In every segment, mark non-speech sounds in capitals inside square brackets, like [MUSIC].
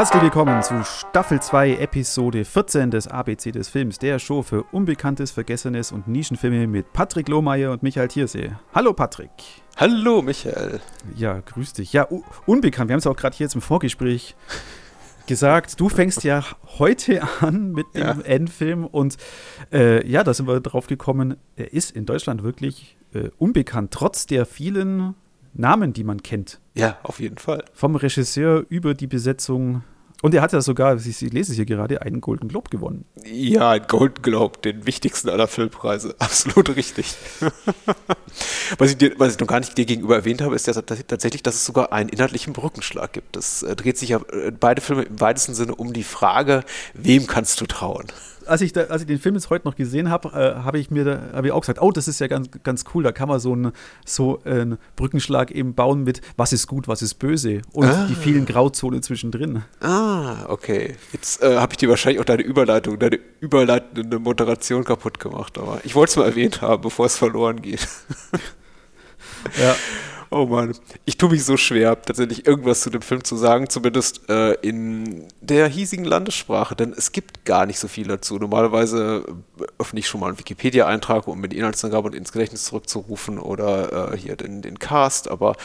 Herzlich willkommen zu Staffel 2, Episode 14 des ABC des Films, der Show für Unbekanntes, Vergessenes und Nischenfilme mit Patrick Lohmeier und Michael Thiersee. Hallo Patrick. Hallo Michael. Ja, grüß dich. Ja, unbekannt, wir haben es auch gerade hier jetzt im Vorgespräch gesagt, du fängst ja heute an mit dem ja. Endfilm und äh, ja, da sind wir drauf gekommen, er ist in Deutschland wirklich äh, unbekannt, trotz der vielen Namen, die man kennt. Ja, auf jeden Fall. Vom Regisseur über die Besetzung. Und er hat ja sogar, ich lese es hier gerade, einen Golden Globe gewonnen. Ja, ein Golden Globe, den wichtigsten aller Filmpreise. [LAUGHS] Absolut richtig. [LAUGHS] was, ich dir, was ich noch gar nicht dir gegenüber erwähnt habe, ist ja tatsächlich, dass es sogar einen inhaltlichen Brückenschlag gibt. Es äh, dreht sich ja äh, beide Filme im weitesten Sinne um die Frage, wem kannst du trauen? Als ich, da, als ich den Film jetzt heute noch gesehen habe, äh, habe ich mir da, hab ich auch gesagt, oh, das ist ja ganz, ganz cool, da kann man so, ein, so einen Brückenschlag eben bauen mit, was ist gut, was ist böse und ah. die vielen Grauzonen zwischendrin. Ah, okay. Jetzt äh, habe ich dir wahrscheinlich auch deine Überleitung, deine überleitende Moderation kaputt gemacht, aber ich wollte es mal erwähnt haben, bevor es verloren geht. ja. [LAUGHS] Oh Mann, ich tue mich so schwer, tatsächlich irgendwas zu dem Film zu sagen, zumindest äh, in der hiesigen Landessprache, denn es gibt gar nicht so viel dazu. Normalerweise öffne ich schon mal einen Wikipedia-Eintrag, um mir die Inhaltsangabe und ins Gedächtnis zurückzurufen oder äh, hier den, den Cast, aber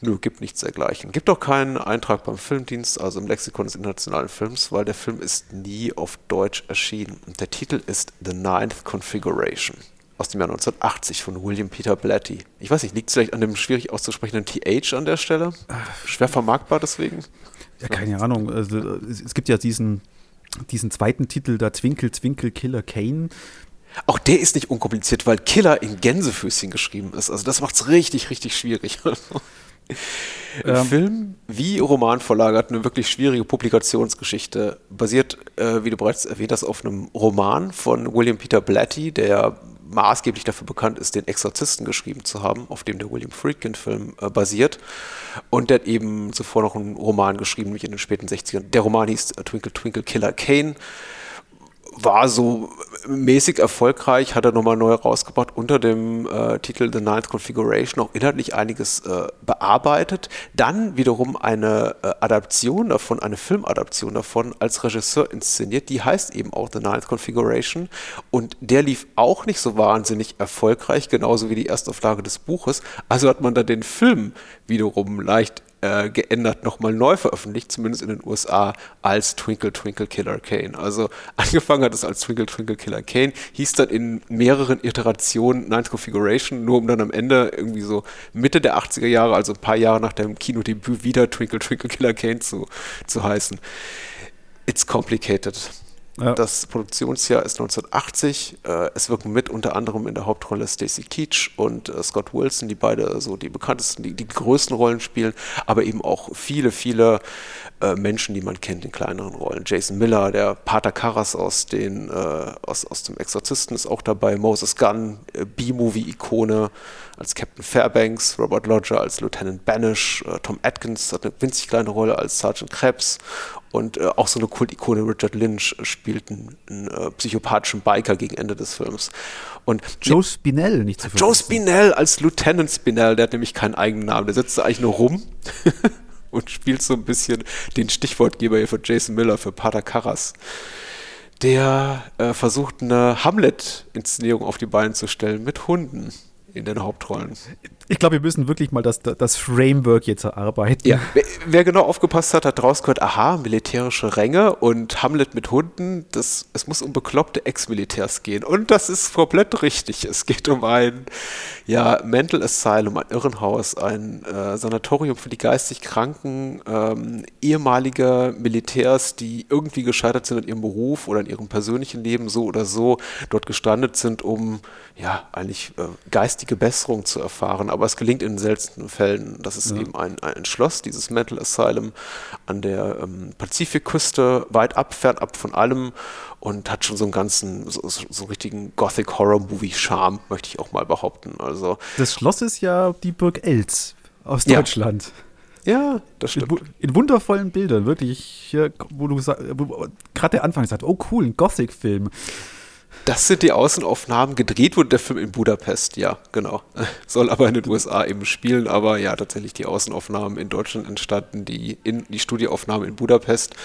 nö, gibt nichts dergleichen. Gibt auch keinen Eintrag beim Filmdienst, also im Lexikon des internationalen Films, weil der Film ist nie auf Deutsch erschienen. Und der Titel ist The Ninth Configuration aus dem Jahr 1980 von William Peter Blatty. Ich weiß nicht, liegt es vielleicht an dem schwierig auszusprechenden TH an der Stelle? Schwer vermarktbar deswegen? Ja, keine Ahnung. Also, es gibt ja diesen, diesen zweiten Titel, da Twinkle Twinkle Killer Kane. Auch der ist nicht unkompliziert, weil Killer in Gänsefüßchen geschrieben ist. Also das macht es richtig, richtig schwierig. [LAUGHS] Ähm. Film wie Romanvorlage hat eine wirklich schwierige Publikationsgeschichte. Basiert, äh, wie du bereits erwähnt hast, auf einem Roman von William Peter Blatty, der maßgeblich dafür bekannt ist, den Exorzisten geschrieben zu haben, auf dem der William Friedkin-Film äh, basiert. Und der hat eben zuvor noch einen Roman geschrieben, nämlich in den späten 60ern. Der Roman hieß Twinkle Twinkle Killer Kane war so mäßig erfolgreich, hat er nochmal neu rausgebracht unter dem äh, Titel The Ninth Configuration, auch inhaltlich einiges äh, bearbeitet. Dann wiederum eine äh, Adaption davon, eine Filmadaption davon als Regisseur inszeniert, die heißt eben auch The Ninth Configuration und der lief auch nicht so wahnsinnig erfolgreich, genauso wie die Erstauflage des Buches. Also hat man da den Film wiederum leicht äh, geändert, nochmal neu veröffentlicht, zumindest in den USA, als Twinkle Twinkle Killer Kane. Also [LAUGHS] angefangen hat es als Twinkle Twinkle Killer Kane, hieß dann in mehreren Iterationen Ninth Configuration, nur um dann am Ende irgendwie so Mitte der 80er Jahre, also ein paar Jahre nach dem Kinodebüt, wieder Twinkle Twinkle Killer Kane zu, zu heißen. It's complicated. Ja. Das Produktionsjahr ist 1980. Äh, es wirken mit unter anderem in der Hauptrolle Stacey Keach und äh, Scott Wilson, die beide so die bekanntesten, die, die größten Rollen spielen, aber eben auch viele, viele äh, Menschen, die man kennt in kleineren Rollen. Jason Miller, der Pater Karras aus, den, äh, aus, aus dem Exorzisten ist auch dabei, Moses Gunn, äh, B-Movie-Ikone als Captain Fairbanks, Robert Lodger als Lieutenant Banish, äh, Tom Atkins hat eine winzig kleine Rolle als Sergeant Krebs und äh, auch so eine Kultikone Richard Lynch spielt einen, einen psychopathischen Biker gegen Ende des Films. Und Joe Spinell nicht zu vergessen. Joe Spinell als Lieutenant Spinell, der hat nämlich keinen eigenen Namen, der sitzt da eigentlich nur rum. [LAUGHS] und spielt so ein bisschen den Stichwortgeber hier für Jason Miller, für Pater Karras. Der äh, versucht eine Hamlet-Inszenierung auf die Beine zu stellen mit Hunden in den Hauptrollen. Ich glaube, wir müssen wirklich mal das, das Framework jetzt erarbeiten. Ja, wer, wer, genau aufgepasst hat, hat rausgehört, aha, militärische Ränge und Hamlet mit Hunden, das, es muss um bekloppte Ex-Militärs gehen. Und das ist komplett richtig. Es geht um ein ja, Mental Asylum, ein Irrenhaus, ein äh, Sanatorium für die geistig Kranken, ähm, ehemalige Militärs, die irgendwie gescheitert sind in ihrem Beruf oder in ihrem persönlichen Leben, so oder so, dort gestrandet sind, um ja, eigentlich äh, geistige Besserung zu erfahren aber es gelingt in seltenen Fällen. Das ist ja. eben ein, ein Schloss, dieses Mental Asylum an der ähm, Pazifikküste, weit ab, fernab von allem und hat schon so einen ganzen, so, so, so richtigen Gothic-Horror-Movie-Charme, möchte ich auch mal behaupten. Also, das Schloss ist ja die Burg Els aus Deutschland. Ja. Ja, das stimmt. In, in wundervollen Bildern, wirklich, wo du gerade der Anfang sagt, oh cool, ein Gothic-Film. Das sind die Außenaufnahmen. Gedreht wurde der Film in Budapest, ja, genau. [LAUGHS] Soll aber in den USA eben spielen, aber ja, tatsächlich die Außenaufnahmen in Deutschland entstanden, die, in, die Studioaufnahmen in Budapest.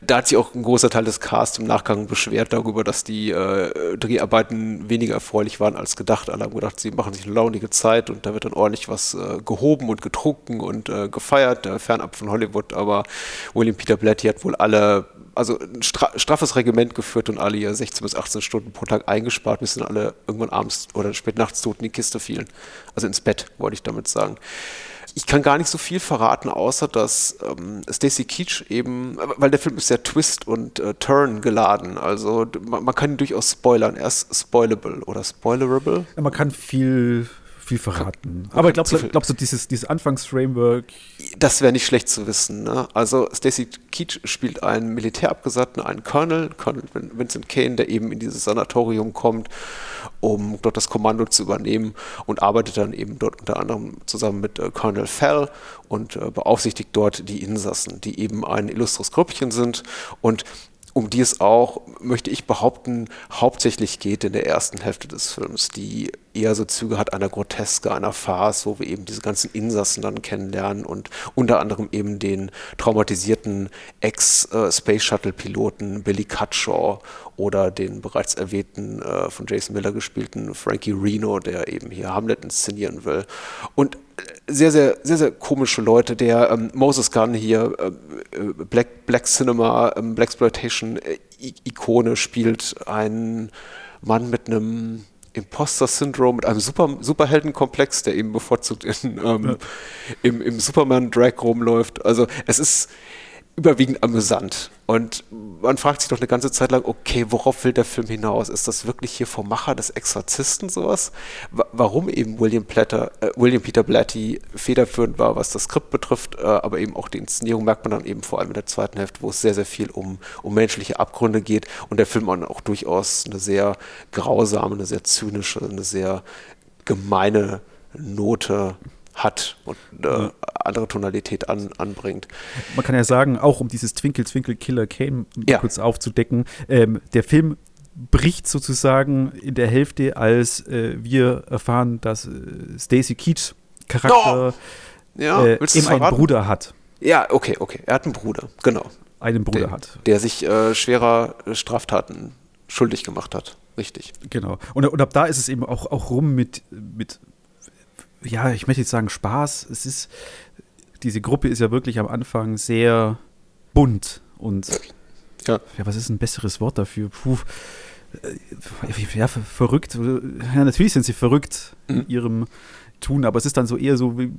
Da hat sich auch ein großer Teil des Casts im Nachgang beschwert darüber, dass die äh, Dreharbeiten weniger erfreulich waren als gedacht. Alle haben gedacht, sie machen sich eine launige Zeit und da wird dann ordentlich was äh, gehoben und getrunken und äh, gefeiert, fernab von Hollywood. Aber William Peter Blatty hat wohl alle also ein straffes Regiment geführt und alle hier 16 bis 18 Stunden pro Tag eingespart, bis dann alle irgendwann abends oder spät nachts tot in die Kiste fielen. Also ins Bett, wollte ich damit sagen. Ich kann gar nicht so viel verraten, außer dass ähm, Stacy Keach eben, weil der Film ist sehr Twist und äh, Turn geladen. Also man, man, kann ihn durchaus spoilern. Er ist spoilable oder spoilerable. Ja, man kann viel viel verraten. Aber glaubst, du, glaubst du, dieses, dieses Anfangsframework? Das wäre nicht schlecht zu wissen. Ne? Also Stacy Keach spielt einen Militärabgesandten, einen Colonel, Colonel Vincent Kane, der eben in dieses Sanatorium kommt, um dort das Kommando zu übernehmen und arbeitet dann eben dort unter anderem zusammen mit äh, Colonel Fell und äh, beaufsichtigt dort die Insassen, die eben ein illustres Grüppchen sind und um die es auch, möchte ich behaupten, hauptsächlich geht in der ersten Hälfte des Films, die eher so Züge hat einer Groteske, einer Farce, wo wir eben diese ganzen Insassen dann kennenlernen und unter anderem eben den traumatisierten Ex-Space Shuttle-Piloten Billy Cutshaw oder den bereits erwähnten, äh, von Jason Miller gespielten Frankie Reno, der eben hier Hamlet inszenieren will. Und sehr, sehr, sehr, sehr komische Leute. Der ähm, Moses Gunn hier, äh, äh Black, Black Cinema, ähm, Black Exploitation äh, Ikone spielt einen Mann mit einem Imposter-Syndrom, mit einem Super, Superheldenkomplex, der eben bevorzugt in, ähm, ja. im, im Superman-Drag rumläuft. Also es ist überwiegend amüsant. Und man fragt sich doch eine ganze Zeit lang, okay, worauf will der Film hinaus? Ist das wirklich hier vom Macher des Exorzisten sowas? W warum eben William, Platter, äh, William Peter Blatty federführend war, was das Skript betrifft, äh, aber eben auch die Inszenierung merkt man dann eben vor allem in der zweiten Hälfte, wo es sehr, sehr viel um, um menschliche Abgründe geht und der Film auch durchaus eine sehr grausame, eine sehr zynische, eine sehr gemeine Note hat und eine ja. andere Tonalität an, anbringt. Man kann ja sagen, auch um dieses Twinkle Twinkle Killer Kane ja. kurz aufzudecken, ähm, der Film bricht sozusagen in der Hälfte, als äh, wir erfahren, dass äh, Stacy Keats Charakter oh. ja, äh, eben einen Bruder hat. Ja, okay, okay. Er hat einen Bruder, genau. Einen Bruder der, hat. Der sich äh, schwerer Straftaten schuldig gemacht hat. Richtig. Genau. Und, und, ab da ist es eben auch, auch rum mit, mit ja, ich möchte jetzt sagen Spaß. Es ist, diese Gruppe ist ja wirklich am Anfang sehr bunt und ja, ja was ist ein besseres Wort dafür? Puh, äh, ja, verrückt. Ja, natürlich sind sie verrückt mhm. in ihrem Tun, aber es ist dann so eher so wie,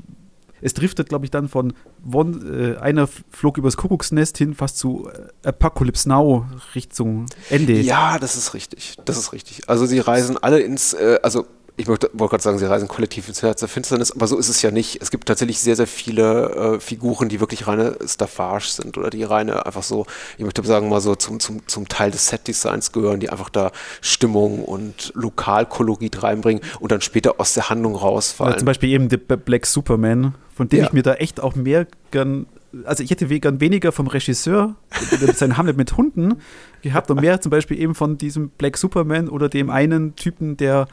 es driftet, glaube ich, dann von one, äh, einer flog übers Kuckucksnest hin fast zu äh, Apocalypse Now Richtung Ende. Ja, das ist richtig. Das ist richtig. Also sie reisen alle ins, äh, also ich wollte gerade sagen, sie reisen kollektiv ins Herz der Finsternis, aber so ist es ja nicht. Es gibt tatsächlich sehr, sehr viele äh, Figuren, die wirklich reine Staffage sind oder die reine einfach so, ich möchte sagen, mal so zum, zum, zum Teil des Set-Designs gehören, die einfach da Stimmung und Lokalkolorit reinbringen und dann später aus der Handlung rausfallen. Ja, zum Beispiel eben The Black Superman, von dem ja. ich mir da echt auch mehr gern also ich hätte gern weniger vom Regisseur, [LAUGHS] sein Hamlet mit Hunden gehabt und mehr zum Beispiel eben von diesem Black Superman oder dem einen Typen, der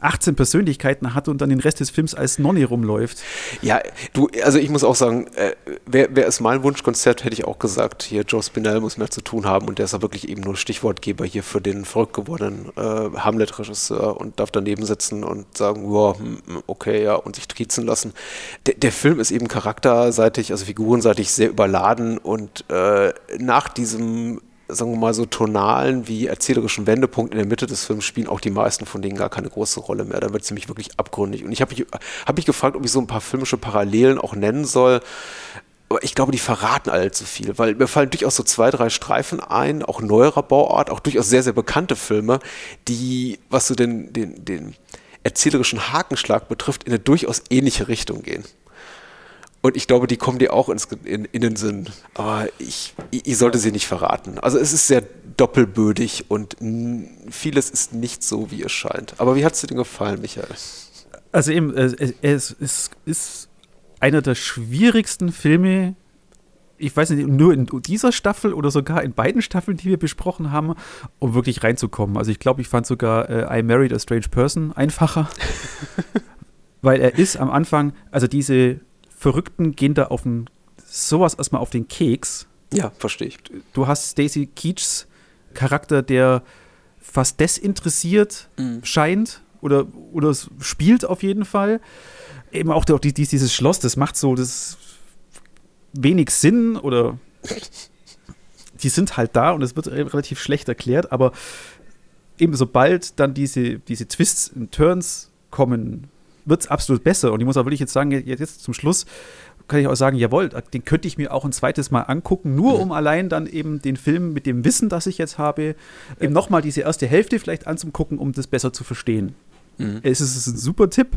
18 Persönlichkeiten hat und dann den Rest des Films als Nonny rumläuft. Ja, du, also ich muss auch sagen, äh, wer, wer ist mein Wunschkonzert, hätte ich auch gesagt, hier Joe Spinell muss mehr zu tun haben und der ist ja wirklich eben nur Stichwortgeber hier für den verrückt gewordenen äh, Hamlet-Regisseur und darf daneben sitzen und sagen, ja, hm, hm, okay, ja, und sich triezen lassen. Der, der Film ist eben charakterseitig, also figurenseitig sehr überladen und äh, nach diesem sagen wir mal, so tonalen wie erzählerischen Wendepunkt in der Mitte des Films spielen auch die meisten von denen gar keine große Rolle mehr. Da wird es nämlich wirklich abgründig. Und ich habe mich, hab mich gefragt, ob ich so ein paar filmische Parallelen auch nennen soll. Aber ich glaube, die verraten allzu viel, weil mir fallen durchaus so zwei, drei Streifen ein, auch neuerer Bauart, auch durchaus sehr, sehr bekannte Filme, die, was so den, den, den erzählerischen Hakenschlag betrifft, in eine durchaus ähnliche Richtung gehen. Und ich glaube, die kommen dir auch ins, in, in den Sinn. Aber ich, ich sollte sie nicht verraten. Also es ist sehr doppelbödig und vieles ist nicht so, wie es scheint. Aber wie hat es dir denn gefallen, Michael? Also eben, es, es, es ist einer der schwierigsten Filme ich weiß nicht, nur in dieser Staffel oder sogar in beiden Staffeln, die wir besprochen haben, um wirklich reinzukommen. Also ich glaube, ich fand sogar äh, I Married a Strange Person einfacher, [LAUGHS] weil er ist am Anfang, also diese Verrückten gehen da auf den, sowas erstmal auf den Keks. Ja, verstehe ich. Du hast Stacy Keachs Charakter, der fast desinteressiert mhm. scheint oder, oder spielt auf jeden Fall. Eben auch die, dieses Schloss, das macht so das wenig Sinn oder [LAUGHS] die sind halt da und es wird relativ schlecht erklärt, aber eben sobald dann diese, diese Twists und Turns kommen, wird es absolut besser. Und ich muss auch wirklich jetzt sagen, jetzt zum Schluss kann ich auch sagen, jawohl, den könnte ich mir auch ein zweites Mal angucken, nur mhm. um allein dann eben den Film mit dem Wissen, das ich jetzt habe, eben nochmal diese erste Hälfte vielleicht anzugucken, um das besser zu verstehen. Mhm. Es ist ein super Tipp,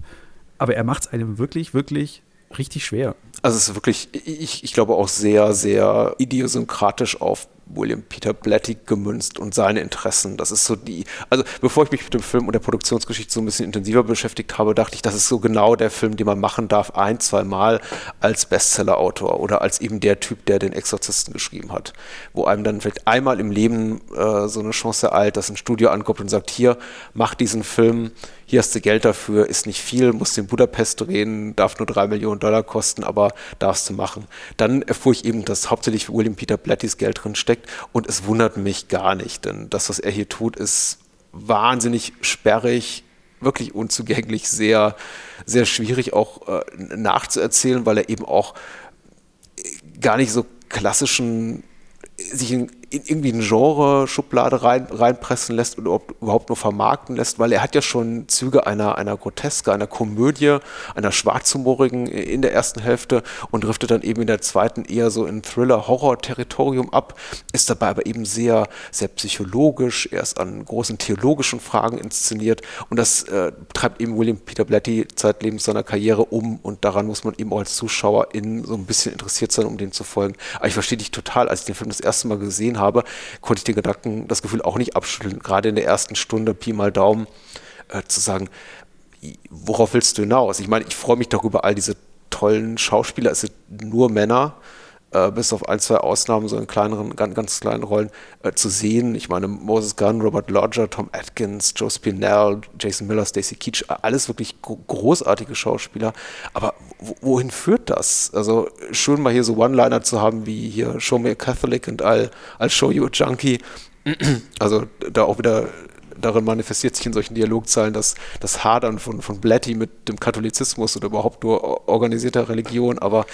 aber er macht es einem wirklich, wirklich richtig schwer. Also es ist wirklich, ich, ich glaube auch sehr, sehr idiosynkratisch auf William Peter Blatty gemünzt und seine Interessen. Das ist so die, also bevor ich mich mit dem Film und der Produktionsgeschichte so ein bisschen intensiver beschäftigt habe, dachte ich, das ist so genau der Film, den man machen darf, ein, zwei Mal als Bestseller-Autor oder als eben der Typ, der den Exorzisten geschrieben hat. Wo einem dann vielleicht einmal im Leben äh, so eine Chance ereilt, dass ein Studio ankommt und sagt, hier, mach diesen Film, hier hast du Geld dafür, ist nicht viel, musst in Budapest drehen, darf nur drei Millionen Dollar kosten, aber darfst du machen. Dann erfuhr ich eben, dass hauptsächlich William Peter Blattys Geld drin steckt und es wundert mich gar nicht, denn das, was er hier tut, ist wahnsinnig sperrig, wirklich unzugänglich, sehr, sehr schwierig auch äh, nachzuerzählen, weil er eben auch gar nicht so klassischen sich in, in irgendwie eine Genre-Schublade rein, reinpressen lässt oder überhaupt nur vermarkten lässt, weil er hat ja schon Züge einer, einer Groteske, einer Komödie, einer schwarzhumorigen in der ersten Hälfte und driftet dann eben in der zweiten eher so in Thriller-Horror-Territorium ab, ist dabei aber eben sehr, sehr psychologisch, er ist an großen theologischen Fragen inszeniert und das äh, treibt eben William Peter Blatty zeitlebens seiner Karriere um und daran muss man eben auch als Zuschauer in so ein bisschen interessiert sein, um dem zu folgen. Aber ich verstehe dich total, als ich den Film das erste Mal gesehen habe, konnte ich den Gedanken, das Gefühl auch nicht abschütteln, gerade in der ersten Stunde, Pi mal Daumen, äh, zu sagen, worauf willst du hinaus? Ich meine, ich freue mich darüber, all diese tollen Schauspieler, es sind nur Männer, äh, bis auf ein, zwei Ausnahmen, so in kleineren, ganz, ganz kleinen Rollen äh, zu sehen. Ich meine, Moses Gunn, Robert Lodger, Tom Atkins, Joe Spinell, Jason Miller, Stacey Keach, alles wirklich großartige Schauspieler. Aber wohin führt das? Also schön mal hier so One-Liner zu haben, wie hier Show me a Catholic und I'll, I'll show you a Junkie. Also da auch wieder darin manifestiert sich in solchen Dialogzeilen das, das Hadern von, von Blatty mit dem Katholizismus oder überhaupt nur organisierter Religion, aber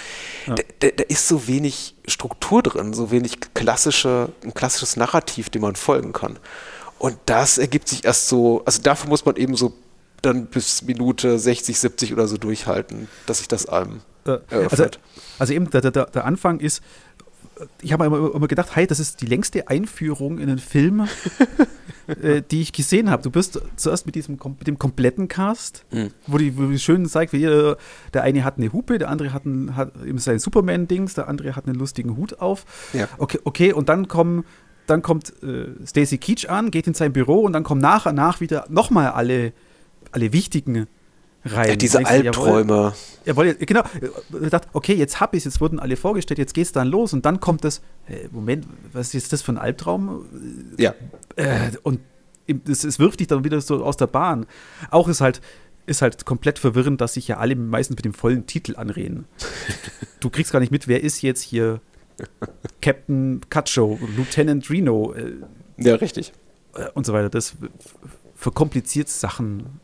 ja. da, da ist so wenig Struktur drin, so wenig klassische, ein klassisches Narrativ, dem man folgen kann. Und das ergibt sich erst so, also dafür muss man eben so dann bis Minute 60, 70 oder so durchhalten, dass sich das einem eröffnet. Also, also eben der, der, der Anfang ist, ich habe immer, immer gedacht, hey, das ist die längste Einführung in einen Film, [LAUGHS] äh, die ich gesehen habe. Du bist zuerst mit diesem mit dem kompletten Cast, mhm. wo die, wo die schön zeigt, wie jeder, der eine hat eine Hupe, der andere hat, ein, hat eben sein Superman-Dings, der andere hat einen lustigen Hut auf. Ja. Okay, okay, und dann kommen dann kommt äh, Stacy Keach an, geht in sein Büro und dann kommen nach und nach wieder nochmal alle, alle wichtigen rein. Ja, diese Albträume. Jawohl, genau. Ich dachte, okay, jetzt hab ich jetzt wurden alle vorgestellt, jetzt geht's dann los und dann kommt das, hey, Moment, was ist das für ein Albtraum? Ja. Äh, und es, es wirft dich dann wieder so aus der Bahn. Auch ist halt, ist halt komplett verwirrend, dass sich ja alle meistens mit dem vollen Titel anreden. [LAUGHS] du kriegst gar nicht mit, wer ist jetzt hier Captain Cutshow, Lieutenant Reno. Äh, ja, richtig. Äh, und so weiter. Das verkompliziert Sachen.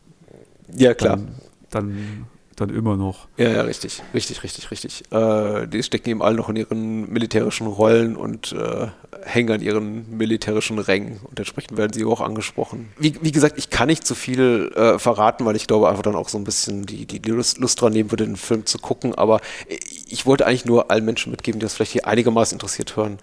Ja, klar. Dann, dann, dann immer noch. Ja, ja, richtig, richtig, richtig, richtig. Äh, die stecken eben alle noch in ihren militärischen Rollen und äh, hängen an ihren militärischen Rängen und entsprechend werden sie auch angesprochen. Wie, wie gesagt, ich kann nicht zu viel äh, verraten, weil ich glaube einfach dann auch so ein bisschen die, die Lust, Lust dran nehmen würde, den Film zu gucken, aber ich wollte eigentlich nur allen Menschen mitgeben, die das vielleicht hier einigermaßen interessiert hören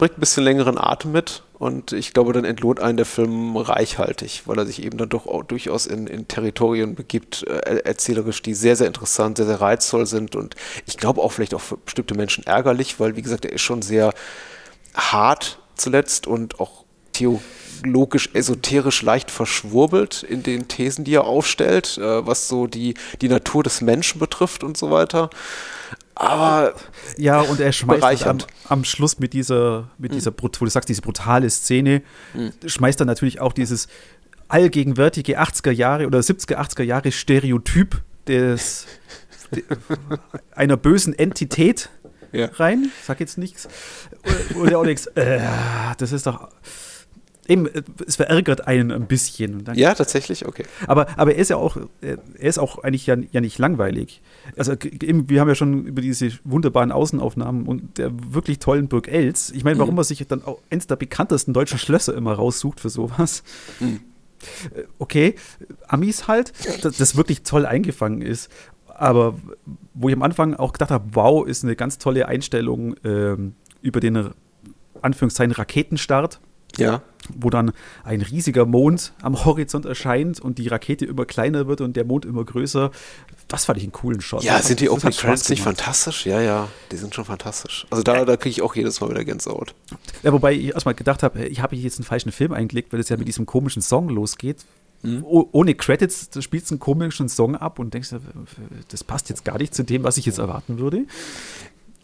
bringt ein bisschen längeren Atem mit und ich glaube, dann entlohnt einen der Film reichhaltig, weil er sich eben dann doch durchaus in, in Territorien begibt, äh, erzählerisch, die sehr, sehr interessant, sehr, sehr reizvoll sind und ich glaube auch vielleicht auch für bestimmte Menschen ärgerlich, weil, wie gesagt, er ist schon sehr hart zuletzt und auch theologisch, esoterisch leicht verschwurbelt in den Thesen, die er aufstellt, äh, was so die, die Natur des Menschen betrifft und so weiter. Aber ja, und er schmeißt am, am, Schluss mit dieser, mit hm. dieser, wo du sagst, diese brutale Szene, hm. schmeißt er natürlich auch dieses allgegenwärtige 80er Jahre oder 70er, 80er Jahre Stereotyp des, einer bösen Entität ja. rein. Sag jetzt nichts. Oder auch nichts. Äh, das ist doch. Eben, es verärgert einen ein bisschen. ja, tatsächlich, okay. Aber, aber er ist ja auch, er ist auch eigentlich ja, ja nicht langweilig. Also eben, wir haben ja schon über diese wunderbaren Außenaufnahmen und der wirklich tollen Burg Els. Ich meine, warum mhm. man sich dann auch eins der bekanntesten deutschen Schlösser immer raussucht für sowas. Mhm. Äh, okay, Amis halt, das, das wirklich toll eingefangen ist. Aber wo ich am Anfang auch gedacht habe, wow, ist eine ganz tolle Einstellung ähm, über den Anführungszeichen Raketenstart. Ja. Wo dann ein riesiger Mond am Horizont erscheint und die Rakete immer kleiner wird und der Mond immer größer. Das fand ich einen coolen Shot. Ja, das sind die Opening Credits nicht fantastisch? Ja, ja, die sind schon fantastisch. Also da, da kriege ich auch jedes Mal wieder Gänsehaut. Ja, wobei ich erstmal gedacht habe, ich habe hier jetzt einen falschen Film eingelegt, weil es ja mit diesem komischen Song losgeht, Mhm. Ohne Credits spielst du einen komischen Song ab und denkst, das passt jetzt gar nicht zu dem, was ich jetzt erwarten würde.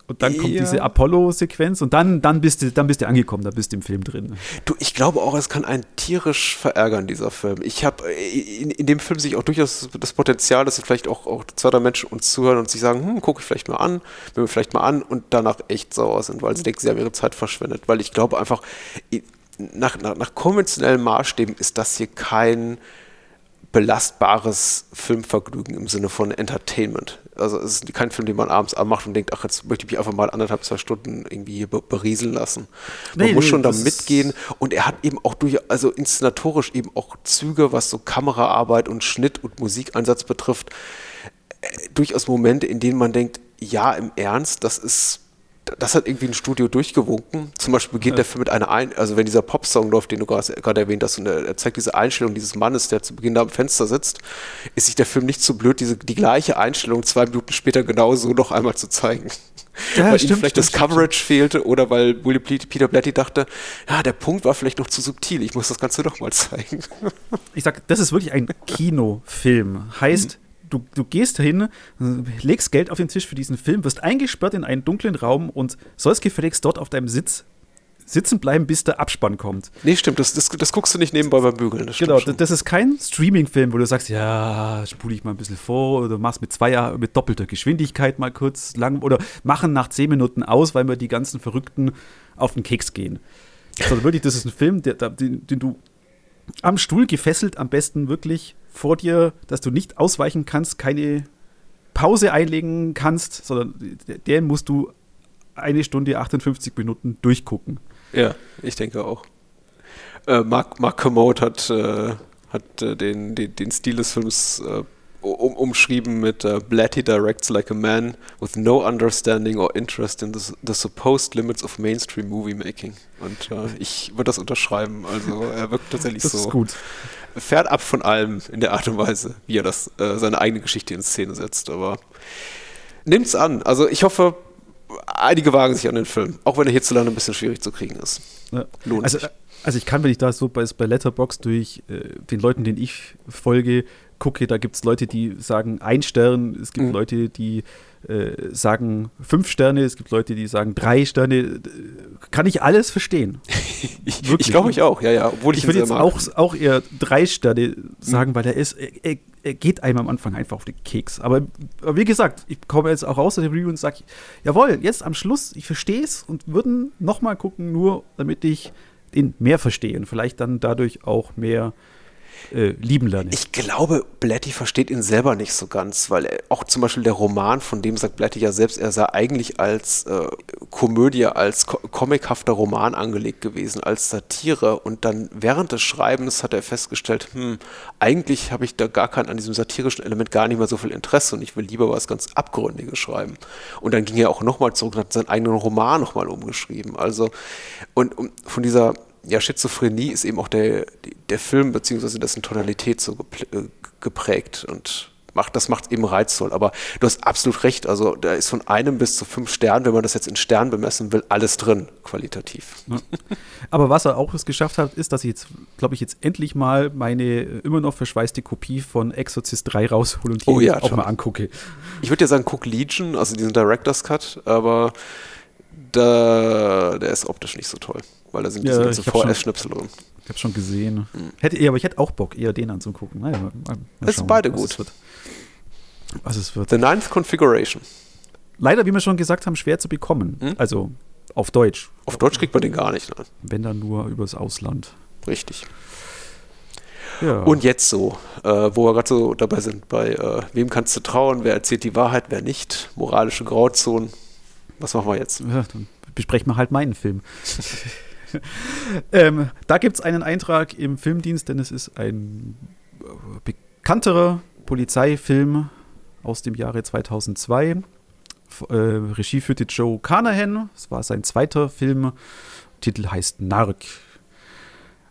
Und dann kommt ja. diese Apollo-Sequenz und dann, dann, bist du, dann bist du angekommen, da bist du im Film drin. Du, ich glaube auch, es kann einen tierisch verärgern, dieser Film. Ich habe in, in, dem Film sich auch durchaus das Potenzial, dass vielleicht auch, auch zwei, drei Menschen uns zuhören und sich sagen, hm, gucke ich vielleicht mal an, bin mir vielleicht mal an und danach echt sauer sind, weil sie denken, sie haben ihre Zeit verschwendet. Weil ich glaube einfach, nach, nach, nach konventionellen Maßstäben ist das hier kein belastbares Filmvergnügen im Sinne von Entertainment. Also es ist kein Film, den man abends anmacht und denkt, ach, jetzt möchte ich mich einfach mal anderthalb, zwei Stunden irgendwie hier berieseln lassen. Man nee, muss nee, schon da mitgehen und er hat eben auch durch, also inszenatorisch eben auch Züge, was so Kameraarbeit und Schnitt und Musikeinsatz betrifft, äh, durchaus Momente, in denen man denkt, ja, im Ernst, das ist das hat irgendwie ein Studio durchgewunken. Zum Beispiel beginnt ja. der Film mit einer Ein also wenn dieser Popsong läuft, den du gerade erwähnt hast, und er, zeigt diese Einstellung dieses Mannes, der zu Beginn da am Fenster sitzt, ist sich der Film nicht zu blöd, diese, die gleiche Einstellung zwei Minuten später genauso noch einmal zu zeigen. Ja, weil stimmt, ihm vielleicht stimmt, das Coverage stimmt. fehlte oder weil William Peter Blatty dachte, ja, der Punkt war vielleicht noch zu subtil, ich muss das Ganze doch mal zeigen. Ich sag, das ist wirklich ein Kinofilm. Heißt, mhm du, du gehst dahin, legst Geld auf den Tisch für diesen Film, wirst eingesperrt in einen dunklen Raum und sollst gefälligst dort auf deinem Sitz sitzen bleiben, bis der Abspann kommt. Nee, stimmt, das, das, das guckst du nicht nebenbei beim Bügeln. Das genau, das ist kein Streaming-Film, wo du sagst, ja, spule ich mal ein bisschen vor oder machst mit zwei mit doppelter Geschwindigkeit mal kurz lang oder machen nach zehn Minuten aus, weil wir die ganzen Verrückten auf den Keks gehen. Sondern wirklich, das ist ein Film, der, den, den du am Stuhl gefesselt am besten wirklich vor dir, dass du nicht ausweichen kannst, keine Pause einlegen kannst, sondern den musst du eine Stunde 58 Minuten durchgucken. Ja, ich denke auch. Äh, Mark, Mark Kermode hat, äh, hat äh, den, den, den Stil des Films äh, um, umschrieben mit uh, Blatty directs like a man with no understanding or interest in the, the supposed limits of mainstream movie making. Und uh, ich würde das unterschreiben. Also er wirkt tatsächlich das so. Ist gut. Fernab von allem in der Art und Weise, wie er das, uh, seine eigene Geschichte in Szene setzt. Aber nimmt's an. Also ich hoffe, einige wagen sich an den Film, auch wenn er hierzulande ein bisschen schwierig zu kriegen ist. Ja. Lohnt also, sich. Also ich kann, wenn ich da so bei, bei Letterbox durch äh, den Leuten, denen ich folge, gucke, da gibt es Leute, die sagen ein Stern, es gibt mhm. Leute, die äh, sagen fünf Sterne, es gibt Leute, die sagen drei Sterne. Kann ich alles verstehen. [LAUGHS] ich glaube ich auch, ja, ja. Obwohl ich, ich würde jetzt auch, auch eher drei Sterne sagen, mhm. weil der ist, er, er, geht einem am Anfang einfach auf den Keks. Aber, aber wie gesagt, ich komme jetzt auch raus aus dem Review und sage, jawohl, jetzt am Schluss, ich verstehe es und würden nochmal gucken, nur damit ich den mehr verstehe und vielleicht dann dadurch auch mehr äh, lieben lerne. Ich glaube, Blatty versteht ihn selber nicht so ganz, weil er, auch zum Beispiel der Roman, von dem sagt Blatty ja selbst, er sei eigentlich als äh, Komödie, als ko comichafter Roman angelegt gewesen, als Satire. Und dann während des Schreibens hat er festgestellt, hm, eigentlich habe ich da gar kein, an diesem satirischen Element gar nicht mehr so viel Interesse und ich will lieber was ganz Abgründiges schreiben. Und dann ging er auch nochmal zurück und hat seinen eigenen Roman nochmal umgeschrieben. Also, und, und von dieser ja, Schizophrenie ist eben auch der, der Film beziehungsweise dessen Tonalität so äh, geprägt und macht, das macht eben reizvoll. Aber du hast absolut recht. Also da ist von einem bis zu fünf Sternen, wenn man das jetzt in Sternen bemessen will, alles drin, qualitativ. Ja. Aber was er auch es geschafft hat, ist, dass ich jetzt, glaube ich, jetzt endlich mal meine immer noch verschweißte Kopie von Exorcist 3 raushole und die oh, ja, auch mal angucke. Ich würde ja sagen, guck Legion, also diesen Director's Cut, aber da, der ist optisch nicht so toll, weil da sind diese ja, ganzen VS-Schnipsel drin. Ich habe schon gesehen. Hm. Hätte, aber ich hätte auch Bock, eher den anzugucken. Naja, mal, mal das ist beide gut. Es was es wird. The Ninth Configuration. Leider, wie wir schon gesagt haben, schwer zu bekommen. Hm? Also auf Deutsch. Auf Deutsch kriegt man den gar nicht. Nein. Wenn dann nur übers Ausland. Richtig. Ja. Und jetzt so, äh, wo wir gerade so dabei sind, bei äh, wem kannst du trauen, wer erzählt die Wahrheit, wer nicht, moralische Grauzonen. Was machen wir jetzt? Ja, dann besprechen wir halt meinen Film. [LAUGHS] ähm, da gibt es einen Eintrag im Filmdienst, denn es ist ein äh, bekannterer Polizeifilm aus dem Jahre 2002. Äh, Regie führte Joe Carnahan. Es war sein zweiter Film. Titel heißt Narc.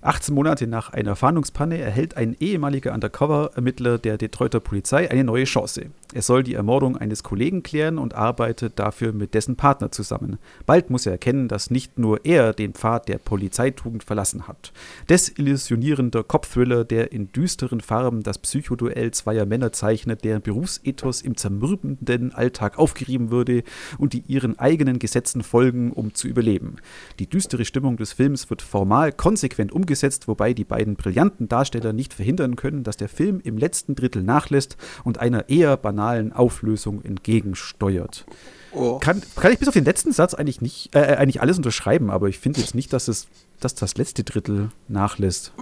18 Monate nach einer Fahndungspanne erhält ein ehemaliger Undercover-Ermittler der Detroiter Polizei eine neue Chance. Er soll die Ermordung eines Kollegen klären und arbeitet dafür mit dessen Partner zusammen. Bald muss er erkennen, dass nicht nur er den Pfad der Polizeitugend verlassen hat. Desillusionierender Cop-Thriller, der in düsteren Farben das Psychoduell zweier Männer zeichnet, deren Berufsethos im zermürbenden Alltag aufgerieben würde und die ihren eigenen Gesetzen folgen, um zu überleben. Die düstere Stimmung des Films wird formal konsequent umgesetzt, wobei die beiden brillanten Darsteller nicht verhindern können, dass der Film im letzten Drittel nachlässt und einer eher banalen finalen Auflösung entgegensteuert. Oh. Kann, kann ich bis auf den letzten Satz eigentlich nicht, äh, äh eigentlich alles unterschreiben, aber ich finde jetzt nicht, dass es, dass das letzte Drittel nachlässt.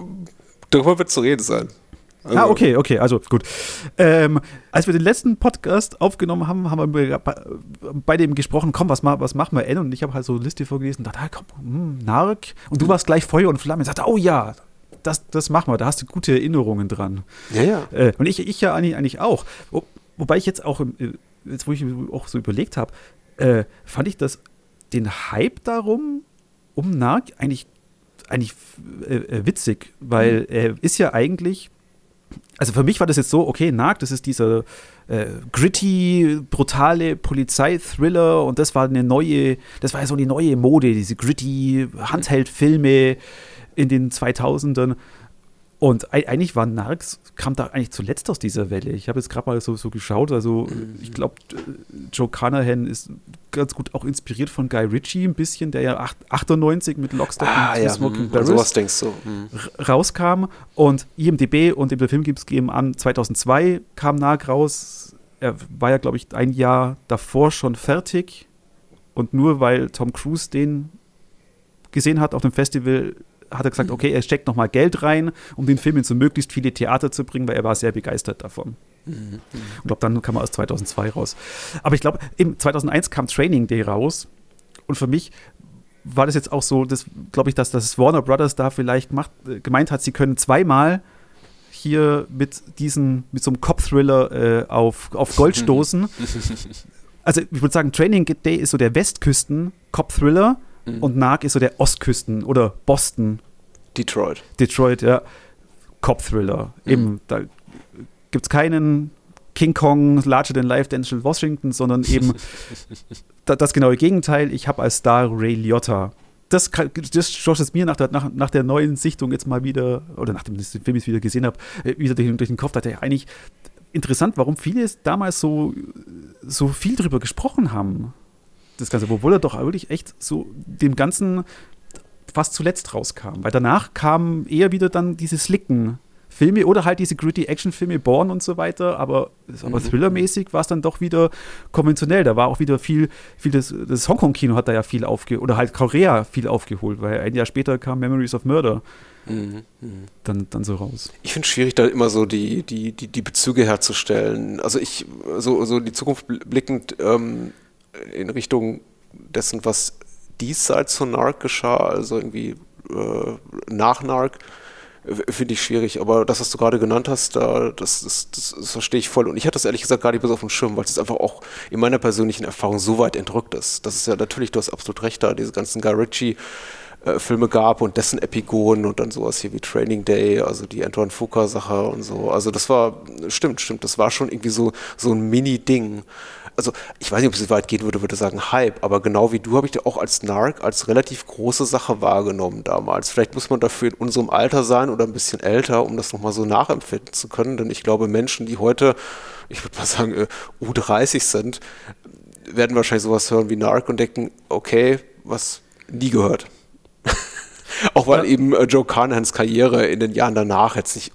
Darüber wird zu reden sein. Also. Ah, okay, okay, also gut. Ähm, als wir den letzten Podcast aufgenommen haben, haben wir bei, dem gesprochen, komm, was, was machen wir N? Und ich habe halt so eine Liste vorgelesen dachte, ah, komm, hm, Nark. Und du warst gleich Feuer und Flamme und sagte, oh ja, das, das machen wir, da hast du gute Erinnerungen dran. Ja, ja. Äh, und ich, ich ja eigentlich, eigentlich auch. Wobei ich jetzt auch, äh, jetzt wo ich auch so überlegt habe, äh, fand ich das, den Hype darum, um Narc eigentlich, eigentlich äh, äh, witzig, weil mhm. er ist ja eigentlich, also für mich war das jetzt so, okay, Narc, das ist dieser äh, gritty, brutale Polizeithriller und das war eine neue, das war ja so die neue Mode, diese gritty Handheld-Filme in den 2000ern. Und eigentlich war Narcs, kam da eigentlich zuletzt aus dieser Welle. Ich habe jetzt gerade mal so, so geschaut. Also, ich glaube, Joe Carnahan ist ganz gut auch inspiriert von Guy Ritchie ein bisschen, der ja 98 mit Lockstock ah, und ja. Smoking mhm. Barrels sowas denkst du. Mhm. rauskam. Und IMDb und der Film gibt es geben an, 2002 kam Narc raus. Er war ja, glaube ich, ein Jahr davor schon fertig. Und nur weil Tom Cruise den gesehen hat auf dem Festival, hat er gesagt, okay, er steckt nochmal Geld rein, um den Film in so möglichst viele Theater zu bringen, weil er war sehr begeistert davon. Mhm. Ich glaube, dann kam er aus 2002 raus. Aber ich glaube, im 2001 kam Training Day raus und für mich war das jetzt auch so, das glaube ich, dass das Warner Brothers da vielleicht gemacht, äh, gemeint hat, sie können zweimal hier mit diesen, mit so einem Cop-Thriller äh, auf, auf Gold stoßen. [LAUGHS] also ich würde sagen, Training Day ist so der Westküsten-Cop-Thriller Mhm. Und Narc ist so der Ostküsten oder Boston. Detroit. Detroit, ja. Cop-Thriller. Mhm. Eben, da gibt es keinen King Kong, Larger Than Life, Denzel Washington, sondern eben [LAUGHS] das genaue Gegenteil. Ich habe als Star Ray Liotta. Das, das schoss es mir nach der, nach, nach der neuen Sichtung jetzt mal wieder, oder nachdem ich den Film jetzt wieder gesehen habe, äh, wieder durch, durch den Kopf, da ja eigentlich interessant, warum viele damals so, so viel drüber gesprochen haben das Ganze, obwohl er doch wirklich echt so dem Ganzen fast zuletzt rauskam. Weil danach kamen eher wieder dann diese slicken Filme oder halt diese gritty Action-Filme, Born und so weiter, aber, aber mhm. thrillermäßig war es dann doch wieder konventionell. Da war auch wieder viel, viel das, das Hongkong-Kino hat da ja viel aufgeholt, oder halt Korea viel aufgeholt, weil ein Jahr später kam Memories of Murder. Mhm. Mhm. Dann, dann so raus. Ich finde es schwierig, da immer so die, die, die, die Bezüge herzustellen. Also ich, so, so die Zukunft blickend, ähm, in Richtung dessen, was diesseits von Narc geschah, also irgendwie äh, nach Narc, finde ich schwierig. Aber das, was du gerade genannt hast, da, das, das, das, das, verstehe ich voll. Und ich hatte das ehrlich gesagt gar nicht bis auf den Schirm, weil es einfach auch in meiner persönlichen Erfahrung so weit entrückt ist. Das ist ja natürlich, du hast absolut recht da, diese ganzen Guy Ritchie äh, Filme gab und dessen Epigonen und dann sowas hier wie Training Day, also die Antoine Fuqua-Sache und so. Also das war, stimmt, stimmt, das war schon irgendwie so, so ein Mini-Ding. Also ich weiß nicht, ob es so weit gehen würde, würde sagen Hype, aber genau wie du habe ich da auch als Narc als relativ große Sache wahrgenommen damals. Vielleicht muss man dafür in unserem Alter sein oder ein bisschen älter, um das nochmal so nachempfinden zu können, denn ich glaube, Menschen, die heute, ich würde mal sagen, äh, U30 sind, werden wahrscheinlich sowas hören wie Narc und denken, okay, was nie gehört. Auch weil ja. eben äh, Joe Carnahans Karriere in den Jahren danach jetzt nicht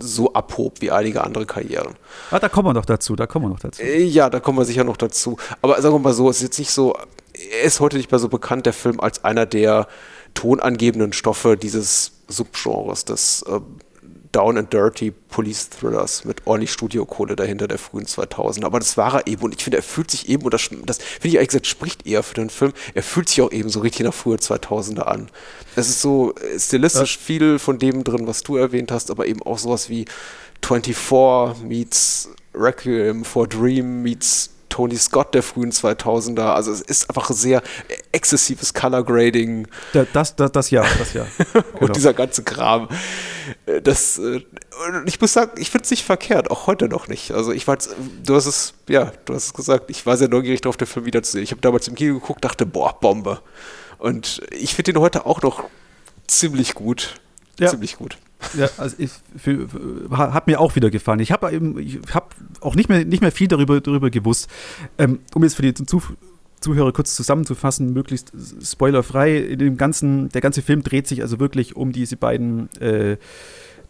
so abhob wie einige andere Karrieren. Ah, da kommen wir noch dazu, da kommen wir noch dazu. Äh, ja, da kommen wir sicher noch dazu. Aber sagen wir mal so, es ist jetzt nicht so, er ist heute nicht mehr so bekannt, der Film, als einer der tonangebenden Stoffe dieses Subgenres des äh, Down and Dirty Police Thrillers mit ordentlich Studiokohle dahinter der frühen 2000 Aber das war er eben und ich finde, er fühlt sich eben, und das, das finde ich ehrlich gesagt, spricht eher für den Film, er fühlt sich auch eben so richtig nach frühe 2000er an. Es ist so äh, stilistisch ja. viel von dem drin, was du erwähnt hast, aber eben auch sowas wie 24 meets Requiem for Dream meets Tony Scott der frühen 2000er. Also es ist einfach sehr exzessives Color Grading. Das, das, das ja, das ja. [LAUGHS] und genau. dieser ganze Kram. Äh, das, äh, ich muss sagen, ich finde es nicht verkehrt, auch heute noch nicht. Also ich war jetzt, du hast es, ja, du hast es gesagt, ich war sehr neugierig darauf, den Film wiederzusehen. Ich habe damals im Kino geguckt, dachte, boah, Bombe. Und ich finde ihn heute auch noch ziemlich gut. Ja. Ziemlich gut. Ja, also ich, für, für, hat mir auch wieder gefallen. Ich habe eben, ich habe auch nicht mehr, nicht mehr viel darüber, darüber gewusst. Ähm, um jetzt für die Zuh Zuhörer kurz zusammenzufassen, möglichst spoilerfrei, in dem ganzen, der ganze Film dreht sich also wirklich um diese beiden äh,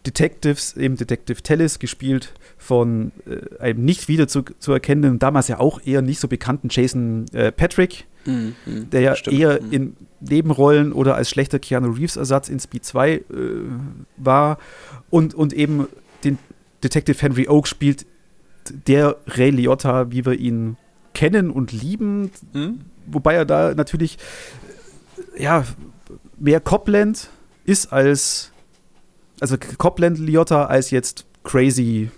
Detectives, eben Detective Tellis, gespielt von äh, einem nicht wieder zu, zu erkennenden, damals ja auch eher nicht so bekannten Jason äh, Patrick, mhm, mhm der ja stimmt. eher mhm. in Nebenrollen oder als schlechter Keanu Reeves-Ersatz in Speed 2 äh, war und, und eben den Detective Henry Oak spielt der Ray Liotta, wie wir ihn kennen und lieben, mhm. wobei er da natürlich ja mehr Copland ist als also Copland Liotta als jetzt Crazy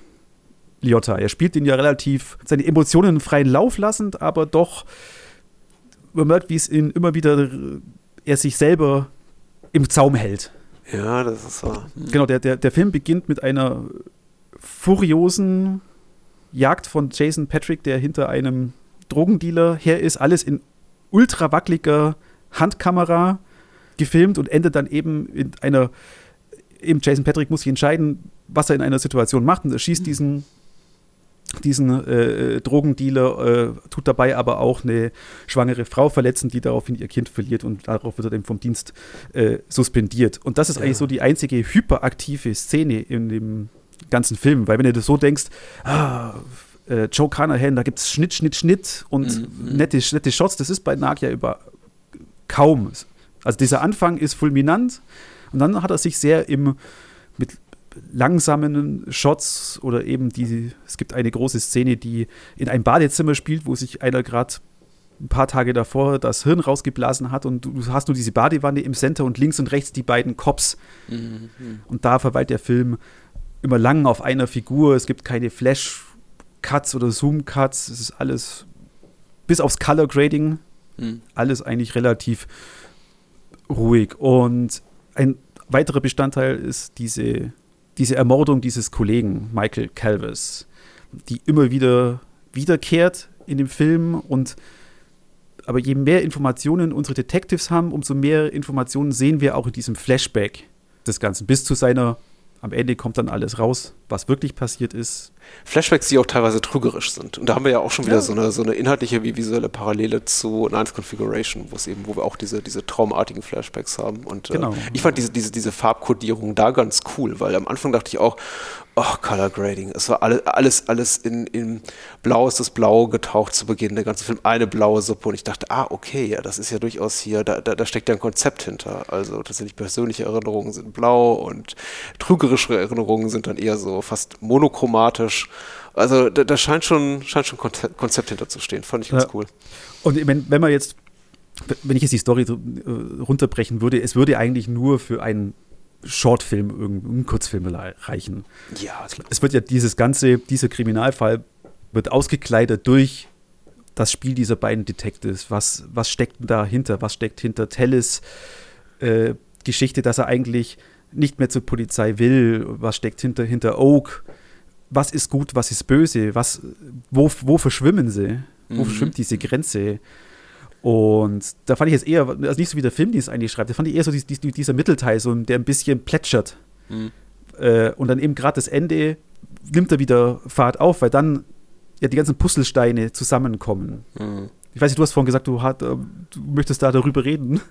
Liotta. Er spielt ihn ja relativ seine Emotionen freien Lauf lassend, aber doch man merkt, wie es ihn immer wieder er sich selber im Zaum hält. Ja, das ist so. Genau, der, der, der Film beginnt mit einer furiosen Jagd von Jason Patrick, der hinter einem Drogendealer her ist. Alles in ultra wackeliger Handkamera gefilmt und endet dann eben in einer. Eben Jason Patrick muss sich entscheiden, was er in einer Situation macht. Und er schießt diesen diesen äh, Drogendealer, äh, tut dabei aber auch eine schwangere Frau verletzen, die daraufhin ihr Kind verliert und darauf wird er dann vom Dienst äh, suspendiert. Und das ist ja. eigentlich so die einzige hyperaktive Szene in dem ganzen Film, weil wenn du das so denkst, ah, äh, Joe Carnahan, da gibt es Schnitt, Schnitt, Schnitt und mhm. nette, nette Shots, das ist bei Nagia über kaum. Also dieser Anfang ist fulminant und dann hat er sich sehr im mit langsamen Shots oder eben die, es gibt eine große Szene, die in einem Badezimmer spielt, wo sich einer gerade ein paar Tage davor das Hirn rausgeblasen hat und du hast nur diese Badewanne im Center und links und rechts die beiden Cops. Mhm. Und da verweilt der Film immer lang auf einer Figur. Es gibt keine Flash-Cuts oder Zoom-Cuts. Es ist alles, bis aufs Color Grading, mhm. alles eigentlich relativ ruhig. Und ein weiterer Bestandteil ist diese diese Ermordung dieses Kollegen Michael Calvis, die immer wieder wiederkehrt in dem Film und aber je mehr Informationen unsere Detectives haben, umso mehr Informationen sehen wir auch in diesem Flashback des Ganzen bis zu seiner am Ende kommt dann alles raus, was wirklich passiert ist. Flashbacks, die auch teilweise trügerisch sind. Und da haben wir ja auch schon wieder ja. so, eine, so eine inhaltliche wie visuelle Parallele zu Nines Configuration, wo es eben, wo wir auch diese, diese traumartigen Flashbacks haben. Und äh, genau. ich fand diese, diese, diese Farbkodierung da ganz cool, weil am Anfang dachte ich auch, oh, Color Grading. Es war alles, alles, alles in, in Blau ist das Blau getaucht zu Beginn, der ganze Film eine blaue Suppe und ich dachte, ah, okay, ja, das ist ja durchaus hier, da, da, da steckt ja ein Konzept hinter. Also tatsächlich persönliche Erinnerungen sind blau und trügerische Erinnerungen sind dann eher so fast monochromatisch. Also da, da scheint schon, scheint schon Konzept hinterzustehen. Fand ich ganz ja. cool. Und wenn, wenn man jetzt, wenn ich jetzt die Story äh, runterbrechen würde, es würde eigentlich nur für einen Shortfilm, irgendein Kurzfilm reichen. Ja, es wird ja dieses ganze, dieser Kriminalfall wird ausgekleidet durch das Spiel dieser beiden Detectives. Was, was steckt dahinter? Was steckt hinter Tellis äh, Geschichte, dass er eigentlich nicht mehr zur Polizei will, was steckt hinter, hinter Oak, was ist gut, was ist böse, was, wo, wo verschwimmen sie, wo mhm. verschwimmt diese Grenze. Und da fand ich jetzt eher, also nicht so wie der Film, den es eigentlich schreibt, da fand ich eher so die, die, dieser Mittelteil, so, der ein bisschen plätschert. Mhm. Äh, und dann eben gerade das Ende nimmt er wieder Fahrt auf, weil dann ja die ganzen Puzzlesteine zusammenkommen. Mhm. Ich weiß nicht, du hast vorhin gesagt, du, hat, äh, du möchtest da darüber reden.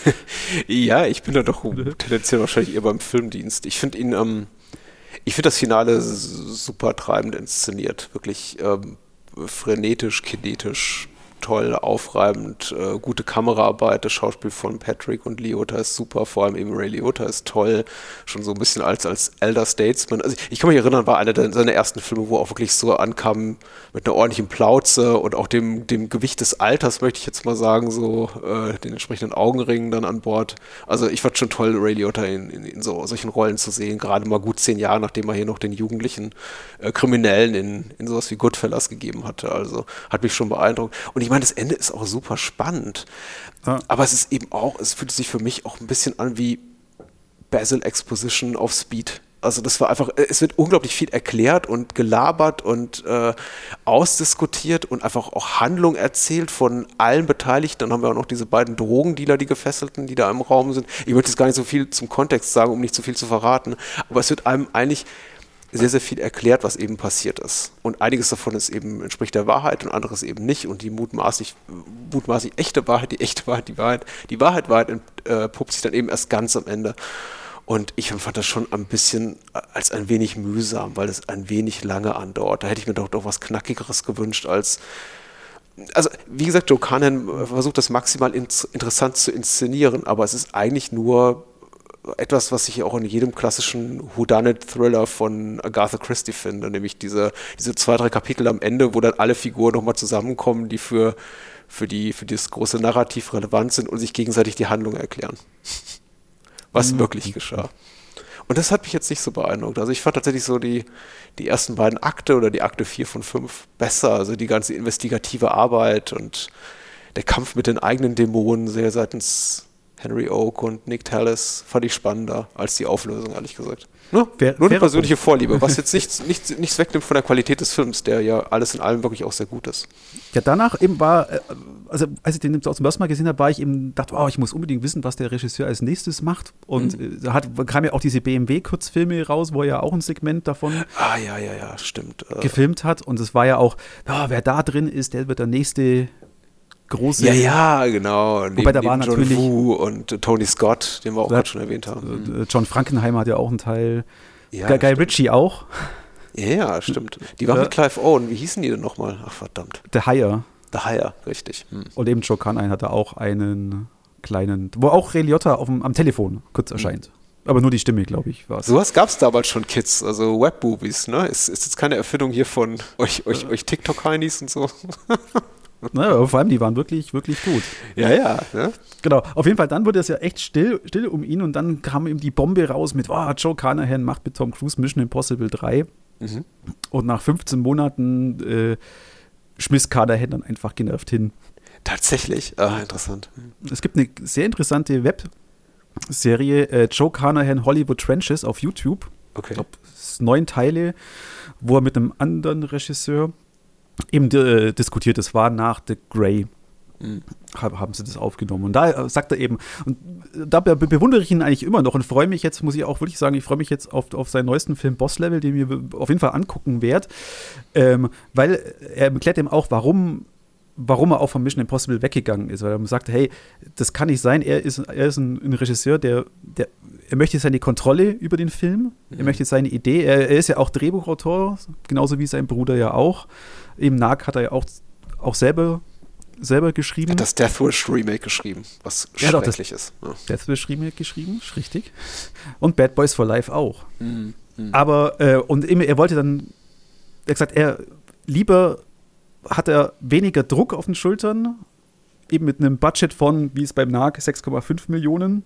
[LAUGHS] ja, ich bin da doch tendenziell wahrscheinlich eher beim Filmdienst. Ich finde ihn, ähm, ich finde das Finale super treibend inszeniert. Wirklich ähm, frenetisch, kinetisch, toll, aufreibend, äh, gute Kameraarbeit, das Schauspiel von Patrick und Leota ist super, vor allem eben Ray Leota ist toll, schon so ein bisschen als, als Elder Statesman. Also ich kann mich erinnern, war einer seiner ersten Filme, wo auch wirklich so ankam mit einer ordentlichen Plauze und auch dem, dem Gewicht des Alters, möchte ich jetzt mal sagen, so äh, den entsprechenden Augenringen dann an Bord. Also ich fand schon toll, Ray Liotta in, in, in so solchen Rollen zu sehen, gerade mal gut zehn Jahre, nachdem er hier noch den jugendlichen äh, Kriminellen in, in sowas wie Goodfellas gegeben hatte. Also hat mich schon beeindruckt. Und ich meine, das Ende ist auch super spannend. Ja. Aber es ist eben auch, es fühlt sich für mich auch ein bisschen an wie Basil Exposition auf Speed. Also das war einfach, es wird unglaublich viel erklärt und gelabert und äh, ausdiskutiert und einfach auch Handlung erzählt von allen Beteiligten. Dann haben wir auch noch diese beiden Drogendealer, die Gefesselten, die da im Raum sind. Ich möchte jetzt gar nicht so viel zum Kontext sagen, um nicht zu viel zu verraten. Aber es wird einem eigentlich sehr, sehr viel erklärt, was eben passiert ist. Und einiges davon ist eben, entspricht der Wahrheit und anderes eben nicht. Und die mutmaßlich, mutmaßlich echte Wahrheit, die echte Wahrheit, die Wahrheit, die Wahrheit, Wahrheit entpuppt äh, sich dann eben erst ganz am Ende. Und ich empfand das schon ein bisschen als ein wenig mühsam, weil es ein wenig lange andauert. Da hätte ich mir doch, doch was Knackigeres gewünscht als also wie gesagt, Joe Cannon versucht das maximal in, interessant zu inszenieren, aber es ist eigentlich nur etwas, was ich auch in jedem klassischen Whodunit-Thriller von Agatha Christie finde, nämlich diese, diese zwei, drei Kapitel am Ende, wo dann alle Figuren nochmal zusammenkommen, die für, für, die, für das große Narrativ relevant sind und sich gegenseitig die Handlung erklären. [LAUGHS] Was mhm. wirklich geschah. Und das hat mich jetzt nicht so beeindruckt. Also ich fand tatsächlich so die, die ersten beiden Akte oder die Akte 4 von 5 besser. Also die ganze investigative Arbeit und der Kampf mit den eigenen Dämonen sehr seitens Henry Oak und Nick Tallis fand ich spannender als die Auflösung, ehrlich gesagt. Nur, Wer, nur eine persönliche Punkt. Vorliebe, was jetzt nichts, nichts, nichts wegnimmt von der Qualität des Films, der ja alles in allem wirklich auch sehr gut ist. Ja, danach eben war, äh, also als ich den zum ersten Mal gesehen habe, war ich eben, dachte, oh, ich muss unbedingt wissen, was der Regisseur als nächstes macht. Und mhm. da hat, kam ja auch diese BMW-Kurzfilme raus, wo er ja auch ein Segment davon ah, ja, ja, ja, stimmt. Äh. gefilmt hat. Und es war ja auch, oh, wer da drin ist, der wird der nächste große. Ja, ja, genau. Wobei neben, da war natürlich. John Woo und Tony Scott, den wir auch gerade schon erwähnt haben. Äh, John Frankenheimer hat ja auch einen Teil. Ja, Guy, Guy Ritchie auch. Ja, stimmt. Die war mit Clive Owen. Wie hießen die denn nochmal? Ach, verdammt. The Hire. The Hire, richtig. Hm. Und eben Joe Carnine hatte auch einen kleinen, wo auch Ray Liotta auf dem, am Telefon kurz hm. erscheint. Hm. Aber nur die Stimme, glaube ich, war So was gab es damals schon Kids, also Webmovies, ne? Ist, ist jetzt keine Erfindung hier von euch, euch, euch TikTok-Heinis und so. [LAUGHS] [LAUGHS] Ne, vor allem, die waren wirklich, wirklich gut. Ja, ja. Ne? Genau. Auf jeden Fall, dann wurde es ja echt still, still um ihn und dann kam ihm die Bombe raus mit, oh, Joe Carnahan macht mit Tom Cruise Mission Impossible 3. Mhm. Und nach 15 Monaten äh, schmiss Carnahan dann einfach genervt hin. Tatsächlich? Ah, interessant. Es gibt eine sehr interessante Webserie, äh, Joe Carnahan Hollywood Trenches auf YouTube. Okay. Ich glaube, neun Teile, wo er mit einem anderen Regisseur eben äh, diskutiert. Es war nach The Grey. Mhm. Haben sie das aufgenommen. Und da äh, sagt er eben, und da be bewundere ich ihn eigentlich immer noch und freue mich jetzt, muss ich auch wirklich sagen, ich freue mich jetzt auf, auf seinen neuesten Film Boss Level, den wir auf jeden Fall angucken werden, ähm, weil er erklärt eben auch, warum warum er auch von Mission Impossible weggegangen ist, weil er sagt, hey, das kann nicht sein, er ist, er ist ein, ein Regisseur, der, der, er möchte seine Kontrolle über den Film, mhm. er möchte seine Idee, er, er, ist ja auch Drehbuchautor, genauso wie sein Bruder ja auch Eben Nag hat er ja auch, auch selber, selber geschrieben. Er hat das Deathwish Remake geschrieben, was ja, schrecklich doch, ist. Ja. Deathwish Remake geschrieben, richtig. Und Bad Boys for Life auch. Mhm. Mhm. Aber, äh, und eben, er wollte dann, er gesagt, er lieber hat er weniger Druck auf den Schultern, eben mit einem Budget von, wie es beim NAG, 6,5 Millionen,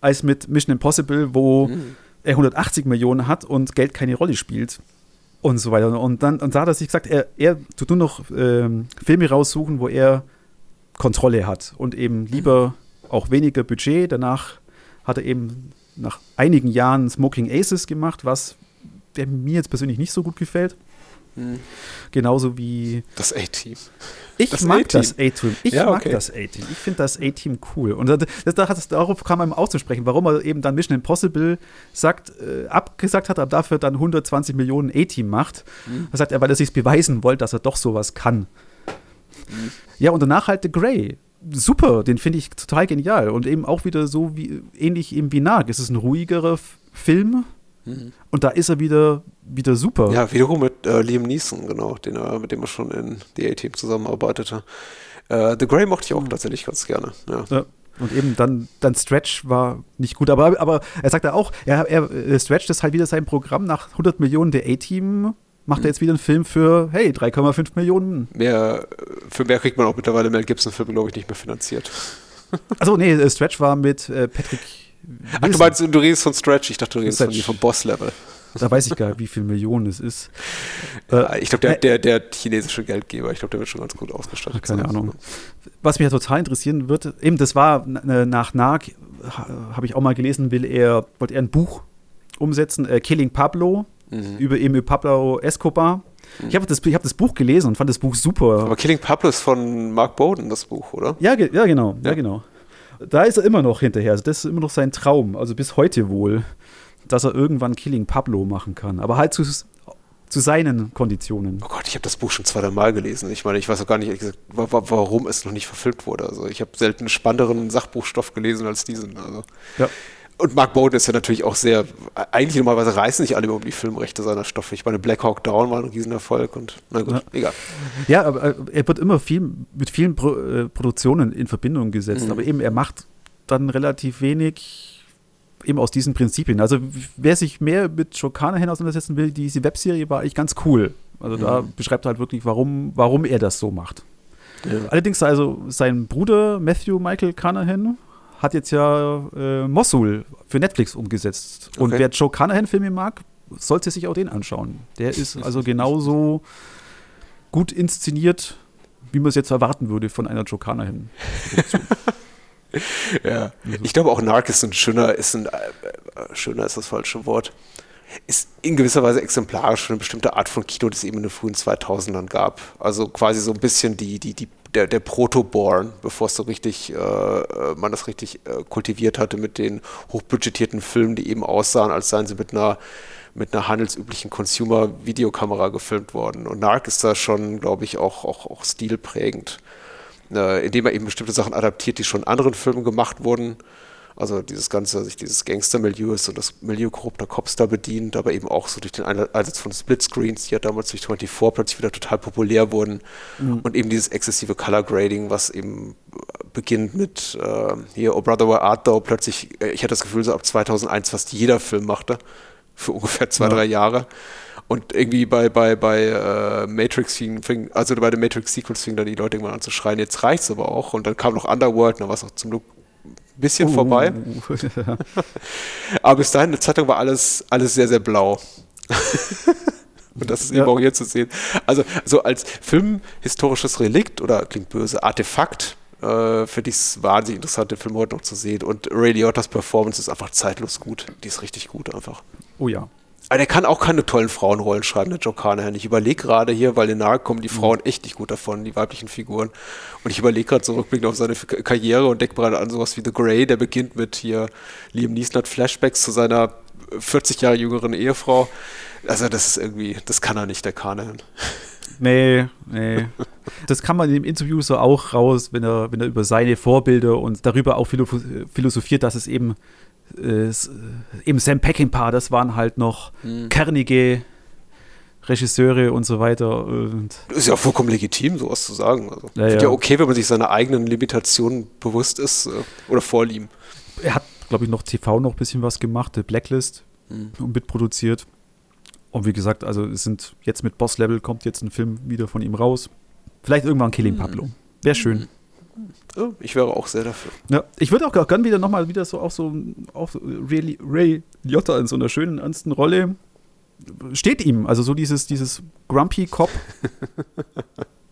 als mit Mission Impossible, wo mhm. er 180 Millionen hat und Geld keine Rolle spielt und so weiter. Und dann und da hat er sich gesagt, er, er tut nur noch ähm, Filme raussuchen, wo er Kontrolle hat und eben lieber auch weniger Budget. Danach hat er eben nach einigen Jahren Smoking Aces gemacht, was der mir jetzt persönlich nicht so gut gefällt. Hm. Genauso wie. Das A-Team. Ich das mag das A-Team. Ich ja, mag okay. das A-Team. Ich finde das A-Team cool. Und das, das, das, darauf kam einem auszusprechen, warum er eben dann Mission Impossible sagt, äh, abgesagt hat, aber dafür dann 120 Millionen A-Team macht. Mhm. Er sagt er, weil er sich beweisen wollte, dass er doch sowas kann. Mhm. Ja, und danach halt The Grey. Super, den finde ich total genial. Und eben auch wieder so wie ähnlich eben wie Nag. Es ist ein ruhigerer Film Mhm. Und da ist er wieder, wieder super. Ja, wiederum mit äh, Liam Neeson, genau, den er, mit dem er schon in The A-Team zusammenarbeitete. Äh, The Grey mochte ich auch mhm. tatsächlich ganz gerne. Ja. ja. Und eben dann, dann Stretch war nicht gut. Aber, aber er sagt ja auch, er, er äh, Stretch ist halt wieder sein Programm nach 100 Millionen der A-Team. Macht mhm. er jetzt wieder einen Film für, hey, 3,5 Millionen. Mehr, für mehr kriegt man auch mittlerweile Mel Gibson-Filme, glaube ich, nicht mehr finanziert. Also nee, äh, Stretch war mit äh, Ach, du meinst, du redest von Stretch, ich dachte, du redest von, vom Boss-Level. Da weiß ich gar nicht, wie viele Millionen es ist. Äh, ich glaube, der, der, der, chinesische Geldgeber, ich glaube, der wird schon ganz gut ausgestattet. Keine sein. Ahnung. Was mich ja total interessieren wird, eben, das war nach Nag, habe ich auch mal gelesen, will er, wollte er ein Buch umsetzen, äh, Killing Pablo, mhm. über eben Pablo Escobar. Mhm. Ich habe das, hab das Buch gelesen und fand das Buch super. Aber Killing Pablo ist von Mark Bowden, das Buch, oder? Ja, ja genau. Ja. ja genau da ist er immer noch hinterher. Also das ist immer noch sein Traum, also bis heute wohl, dass er irgendwann Killing Pablo machen kann. Aber halt zu, zu seinen Konditionen. Oh Gott, ich habe das Buch schon zweimal gesagt. Ich meine, ich weiß auch gar nicht, warum es noch nicht verfilmt wurde. Also ich habe selten spannenderen Sachbuchstoff gelesen als diesen. Also. Ja. Und Mark Bowden ist ja natürlich auch sehr, eigentlich normalerweise reißen nicht alle über die Filmrechte seiner Stoffe. Ich meine, Black Hawk Down war ein Riesenerfolg und na gut, ja. egal. Ja, aber äh, er wird immer viel mit vielen Pro, äh, Produktionen in Verbindung gesetzt, mhm. aber eben er macht dann relativ wenig eben aus diesen Prinzipien. Also wer sich mehr mit Joe Carnahan auseinandersetzen will, diese Webserie war eigentlich ganz cool. Also mhm. da beschreibt er halt wirklich, warum, warum er das so macht. Ja. Allerdings also sein Bruder Matthew Michael Carnahan hat jetzt ja äh, Mosul für Netflix umgesetzt. Und wer Joe Carnahan-Filme mag, sollte sich auch den anschauen. Der ist also genauso gut inszeniert, wie man es jetzt erwarten würde von einer Joe Carnahan-Produktion. [LAUGHS] ja, ich glaube auch Narc ist ein schöner, ist ein, äh, schöner ist das falsche Wort, ist in gewisser Weise exemplarisch für eine bestimmte Art von Kino, die es eben in den frühen 2000ern gab. Also quasi so ein bisschen die, die, die der, der Proto-Born, bevor es so richtig, äh, äh, man das richtig äh, kultiviert hatte mit den hochbudgetierten Filmen, die eben aussahen, als seien sie mit einer mit einer handelsüblichen Consumer-Videokamera gefilmt worden. Und Narc ist da schon, glaube ich, auch, auch, auch stilprägend, äh, indem er eben bestimmte Sachen adaptiert, die schon in anderen Filmen gemacht wurden also dieses ganze, sich dieses Gangster-Milieu und das Milieu korrupter Cops da bedient, aber eben auch so durch den Einsatz von Splitscreens, die ja damals durch 24 plötzlich wieder total populär wurden. Mhm. Und eben dieses exzessive Color Grading, was eben beginnt mit äh, hier Oh Brother Where Art Thou plötzlich, äh, ich hatte das Gefühl, so ab 2001 fast jeder Film machte, [LAUGHS] für ungefähr zwei, ja. drei Jahre. Und irgendwie bei, bei, bei äh, Matrix fing, also bei den Matrix Sequels fingen dann die Leute irgendwann an zu schreien, jetzt reicht's aber auch. Und dann kam noch Underworld, da war es auch zum Glück bisschen uh. vorbei. [LAUGHS] Aber bis dahin, eine Zeitung war alles, alles sehr, sehr blau. [LAUGHS] Und das ist ja. eben auch hier zu sehen. Also, so als filmhistorisches Relikt oder klingt böse, Artefakt, äh, finde ich es wahnsinnig interessant, den Film heute noch zu sehen. Und Ray Liotta's Performance ist einfach zeitlos gut. Die ist richtig gut einfach. Oh ja. Aber der kann auch keine tollen Frauenrollen schreiben, der Joe Carnahan. Ich überlege gerade hier, weil in nahe kommen die Frauen mhm. echt nicht gut davon, die weiblichen Figuren. Und ich überlege gerade so rückblickend auf seine Karriere und denke gerade an sowas wie The Grey, der beginnt mit hier, Liam Neeson hat Flashbacks zu seiner 40 Jahre jüngeren Ehefrau. Also das ist irgendwie, das kann er nicht, der Carnahan. Nee, nee. [LAUGHS] Das kann man im Interview so auch raus, wenn er, wenn er über seine Vorbilder und darüber auch philosophiert, dass es eben äh, eben Sam Peckinpah, das waren halt noch mhm. kernige Regisseure und so weiter. Und ist ja vollkommen legitim, sowas zu sagen. Also, ja, ja. ja okay, wenn man sich seiner eigenen Limitationen bewusst ist äh, oder vorlieben. Er hat, glaube ich, noch TV noch ein bisschen was gemacht, Blacklist mhm. und mitproduziert. Und wie gesagt, also es sind jetzt mit Boss Level kommt jetzt ein Film wieder von ihm raus. Vielleicht irgendwann Killing mhm. Pablo. Wäre schön. Ich wäre auch sehr dafür. Ja, ich würde auch gerne wieder nochmal wieder so auch so, auch so Ray, Ray Liotta in so einer schönen, ernsten Rolle. Steht ihm, also so dieses, dieses Grumpy Cop. [LAUGHS]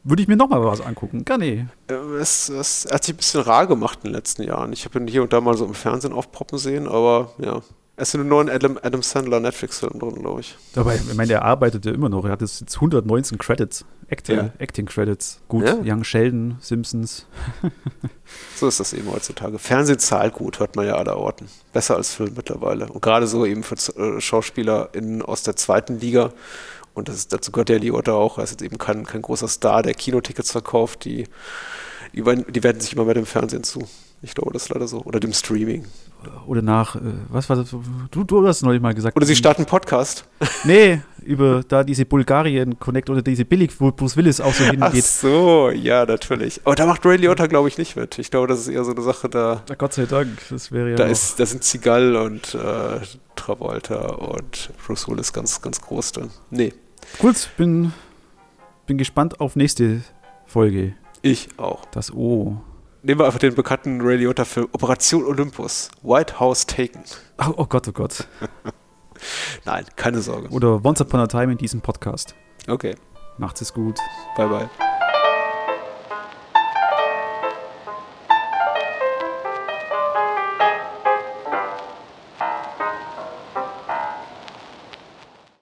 würde ich mir nochmal was angucken. Gar nee. Äh, es, es hat sich ein bisschen rar gemacht in den letzten Jahren. Ich habe ihn hier und da mal so im Fernsehen aufpoppen sehen, aber ja. Es sind nur neuen Adam, Adam Sandler Netflix-Film drin, glaube ich. Dabei, ich meine, er arbeitet ja immer noch. Er hat jetzt 119 Credits, Acting, ja. Acting Credits. Gut, ja. Young Sheldon, Simpsons. [LAUGHS] so ist das eben heutzutage. Fernsehen zahlt gut, hört man ja aller Orten. Besser als Film mittlerweile. Und gerade so eben für äh, SchauspielerInnen aus der zweiten Liga. Und das ist, dazu gehört der Liotta auch. Er ist jetzt eben kein, kein großer Star, der Kinotickets verkauft. Die, die, die werden sich immer mehr dem Fernsehen zu. Ich glaube, das ist leider so. Oder dem Streaming. Oder nach, äh, was war das? Du, du hast neulich mal gesagt. Oder sie starten einen Podcast. [LAUGHS] Nee, über da diese Bulgarien-Connect oder diese Billig, wo Bruce Willis auch so hingeht. Ach so, ja, natürlich. Aber da macht Ray Liotta, glaube ich, nicht mit. Ich glaube, das ist eher so eine Sache, da. Na Gott sei Dank, das wäre ja. Da, ist, da sind Zigal und äh, Travolta und Bruce Willis ganz, ganz groß drin. Nee. Gut, bin, bin gespannt auf nächste Folge. Ich auch. Das O nehmen wir einfach den bekannten Ray Liotta-Film Operation Olympus, White House Taken. Oh, oh Gott, oh Gott. [LAUGHS] Nein, keine Sorge. Oder Once Upon a Time in diesem Podcast. Okay. Macht's es gut. Bye, bye.